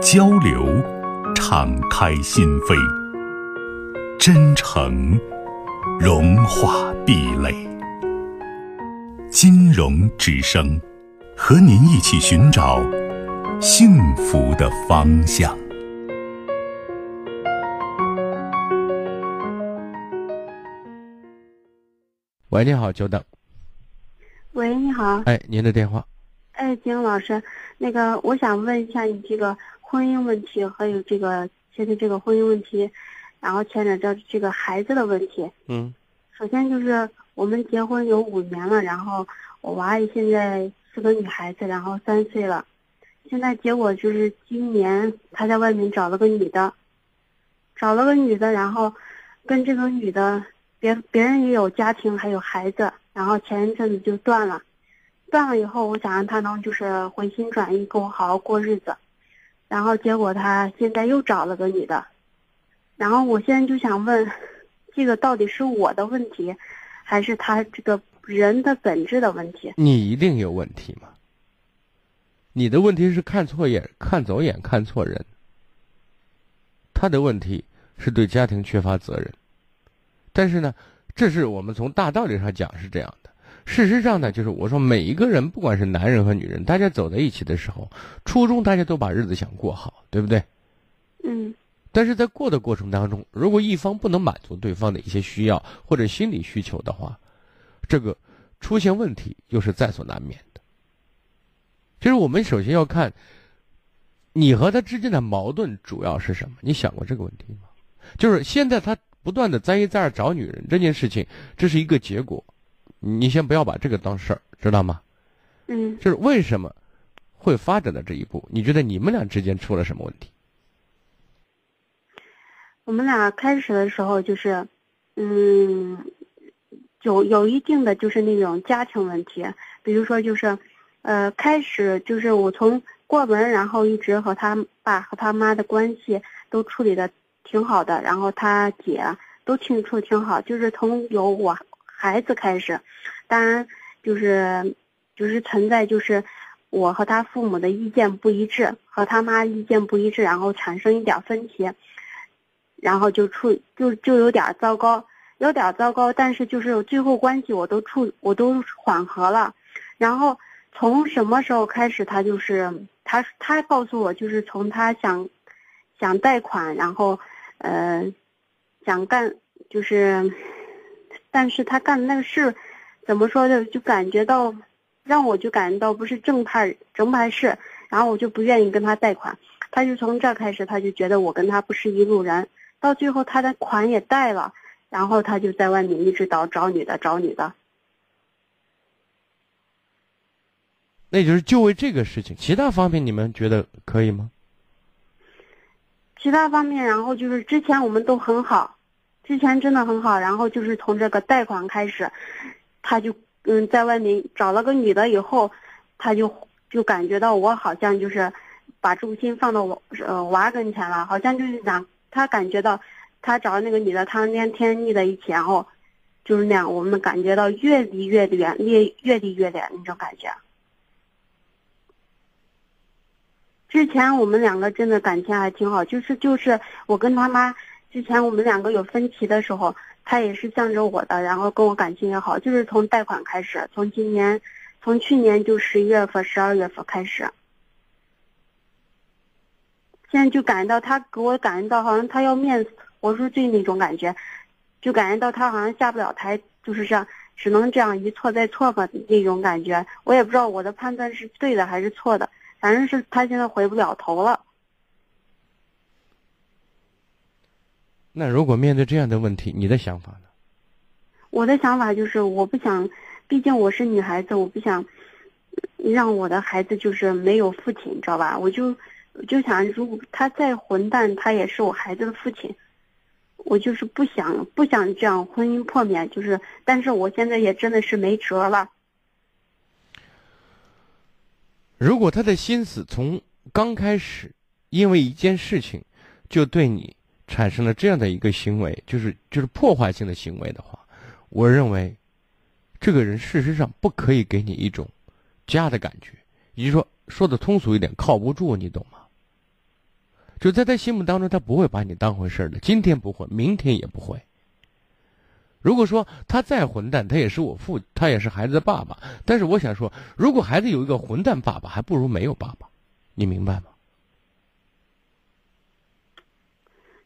交流，敞开心扉；真诚，融化壁垒。金融之声，和您一起寻找幸福的方向。喂，你好，久等。喂，你好。哎，您的电话。哎，金老师，那个，我想问一下你这个。婚姻问题，还有这个现在这个婚姻问题，然后牵扯到这个孩子的问题。嗯，首先就是我们结婚有五年了，然后我娃也现在是个女孩子，然后三岁了。现在结果就是今年他在外面找了个女的，找了个女的，然后跟这个女的别别人也有家庭还有孩子，然后前一阵子就断了，断了以后我想让他能就是回心转意跟我好好过日子。然后结果他现在又找了个女的，然后我现在就想问，这个到底是我的问题，还是他这个人的本质的问题？你一定有问题吗？你的问题是看错眼、看走眼、看错人。他的问题是对家庭缺乏责任，但是呢，这是我们从大道理上讲是这样。事实上呢，就是我说每一个人，不管是男人和女人，大家走在一起的时候，初衷大家都把日子想过好，对不对？嗯。但是在过的过程当中，如果一方不能满足对方的一些需要或者心理需求的话，这个出现问题又是在所难免的。就是我们首先要看，你和他之间的矛盾主要是什么？你想过这个问题吗？就是现在他不断的在一再二找女人这件事情，这是一个结果。你先不要把这个当事儿，知道吗？嗯，就是为什么会发展到这一步？你觉得你们俩之间出了什么问题？我们俩开始的时候就是，嗯，有有一定的就是那种家庭问题，比如说就是，呃，开始就是我从过门，然后一直和他爸和他妈的关系都处理的挺好的，然后他姐都挺处挺好，就是从有我。孩子开始，当然就是就是存在就是我和他父母的意见不一致，和他妈意见不一致，然后产生一点分歧，然后就处就就有点糟糕，有点糟糕。但是就是最后关系我都处我都缓和了，然后从什么时候开始他就是他他告诉我就是从他想想贷款，然后呃想干就是。但是他干的那个事，怎么说呢？就感觉到，让我就感觉到不是正派正派事，然后我就不愿意跟他贷款。他就从这开始，他就觉得我跟他不是一路人。到最后，他的款也贷了，然后他就在外面一直找找女的，找女的。那就是就为这个事情，其他方面你们觉得可以吗？其他方面，然后就是之前我们都很好。之前真的很好，然后就是从这个贷款开始，他就嗯在外面找了个女的以后，他就就感觉到我好像就是把重心放到我呃娃跟前了，好像就是讲他感觉到他找那个女的，他们天天腻在一起，然后就是那样，我们感觉到越离越远，越越离越远那种感觉。之前我们两个真的感情还挺好，就是就是我跟他妈。之前我们两个有分歧的时候，他也是向着我的，然后跟我感情也好，就是从贷款开始，从今年，从去年就十一月份、十二月份开始，现在就感觉到他给我感觉到好像他要面子活受罪那种感觉，就感觉到他好像下不了台，就是这样，只能这样一错再错吧那种感觉，我也不知道我的判断是对的还是错的，反正是他现在回不了头了。那如果面对这样的问题，你的想法呢？我的想法就是，我不想，毕竟我是女孩子，我不想让我的孩子就是没有父亲，知道吧？我就就想，如果他再混蛋，他也是我孩子的父亲。我就是不想不想这样婚姻破灭，就是，但是我现在也真的是没辙了。如果他的心思从刚开始，因为一件事情，就对你产生了这样的一个行为，就是就是破坏性的行为的话，我认为，这个人事实上不可以给你一种家的感觉，也就是说，说的通俗一点，靠不住，你懂吗？就在他心目当中，他不会把你当回事的。今天不会，明天也不会。如果说他再混蛋，他也是我父，他也是孩子的爸爸。但是我想说，如果孩子有一个混蛋爸爸，还不如没有爸爸。你明白吗？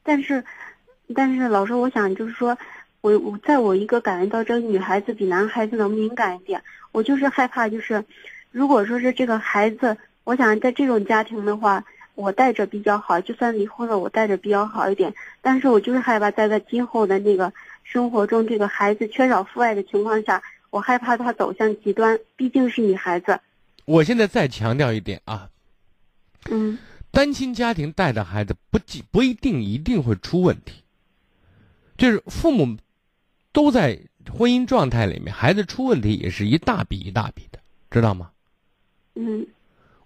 但是，但是老师，我想就是说，我我在我一个感觉到这个女孩子比男孩子能敏感一点。我就是害怕，就是如果说是这个孩子，我想在这种家庭的话。我带着比较好，就算离婚了，我带着比较好一点。但是我就是害怕，在他今后的那个生活中，这个孩子缺少父爱的情况下，我害怕他走向极端。毕竟是女孩子。我现在再强调一点啊，嗯，单亲家庭带的孩子不不一定一定会出问题，就是父母都在婚姻状态里面，孩子出问题也是一大笔一大笔的，知道吗？嗯。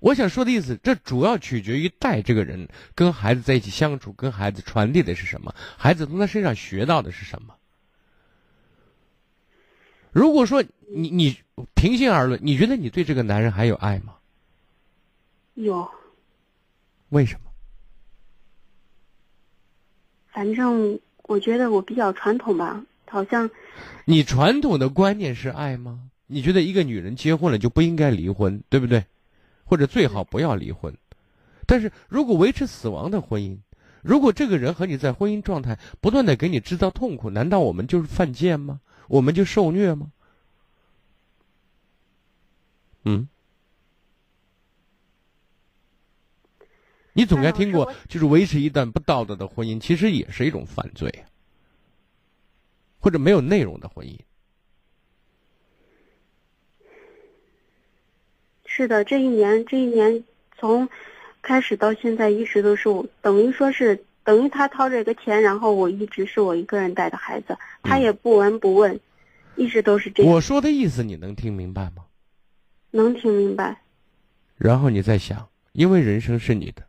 我想说的意思，这主要取决于带这个人跟孩子在一起相处，跟孩子传递的是什么，孩子从他身上学到的是什么。如果说你你平心而论，你觉得你对这个男人还有爱吗？有。为什么？反正我觉得我比较传统吧，好像。你传统的观念是爱吗？你觉得一个女人结婚了就不应该离婚，对不对？或者最好不要离婚，但是如果维持死亡的婚姻，如果这个人和你在婚姻状态不断的给你制造痛苦，难道我们就是犯贱吗？我们就受虐吗？嗯，你总该听过，就是维持一段不道德的婚姻，其实也是一种犯罪，或者没有内容的婚姻。是的，这一年，这一年从开始到现在，一直都是我，等于说是等于他掏这个钱，然后我一直是我一个人带的孩子，他也不闻不问，一直都是这样。我说的意思你能听明白吗？能听明白。然后你再想，因为人生是你的，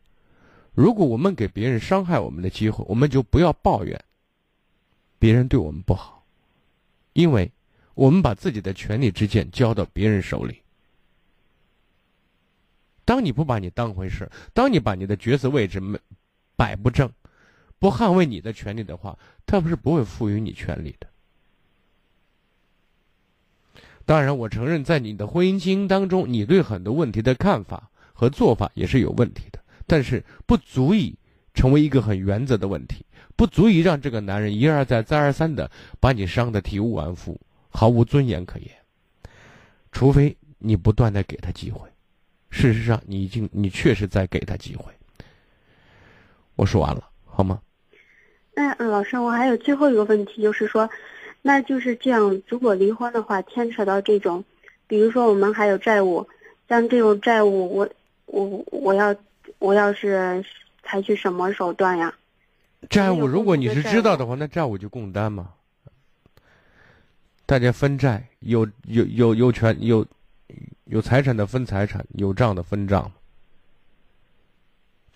如果我们给别人伤害我们的机会，我们就不要抱怨别人对我们不好，因为我们把自己的权利之剑交到别人手里。当你不把你当回事，当你把你的角色位置摆不正，不捍卫你的权利的话，他不是不会赋予你权利的。当然，我承认在你的婚姻经营当中，你对很多问题的看法和做法也是有问题的，但是不足以成为一个很原则的问题，不足以让这个男人一而再、再而三的把你伤得体无完肤、毫无尊严可言。除非你不断的给他机会。事实上，你已经，你确实在给他机会。我说完了，好吗？那老师，我还有最后一个问题，就是说，那就是这样，如果离婚的话，牵扯到这种，比如说我们还有债务，像这种债务，我我我要我要是采取什么手段呀？债务，如果你是知道的话，那债务就共担嘛。大家分债，有有有有权有。有财产的分财产，有账的分账，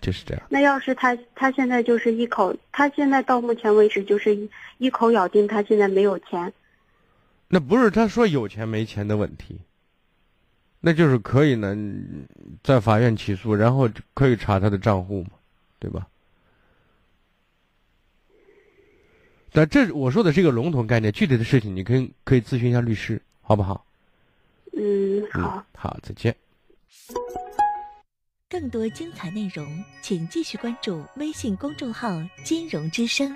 就是这样。那要是他他现在就是一口，他现在到目前为止就是一口咬定他现在没有钱。那不是他说有钱没钱的问题，那就是可以呢，在法院起诉，然后可以查他的账户嘛，对吧？但这我说的是一个笼统概念，具体的事情你可以可以咨询一下律师，好不好？嗯，好，好，再见。更多精彩内容，请继续关注微信公众号“金融之声”。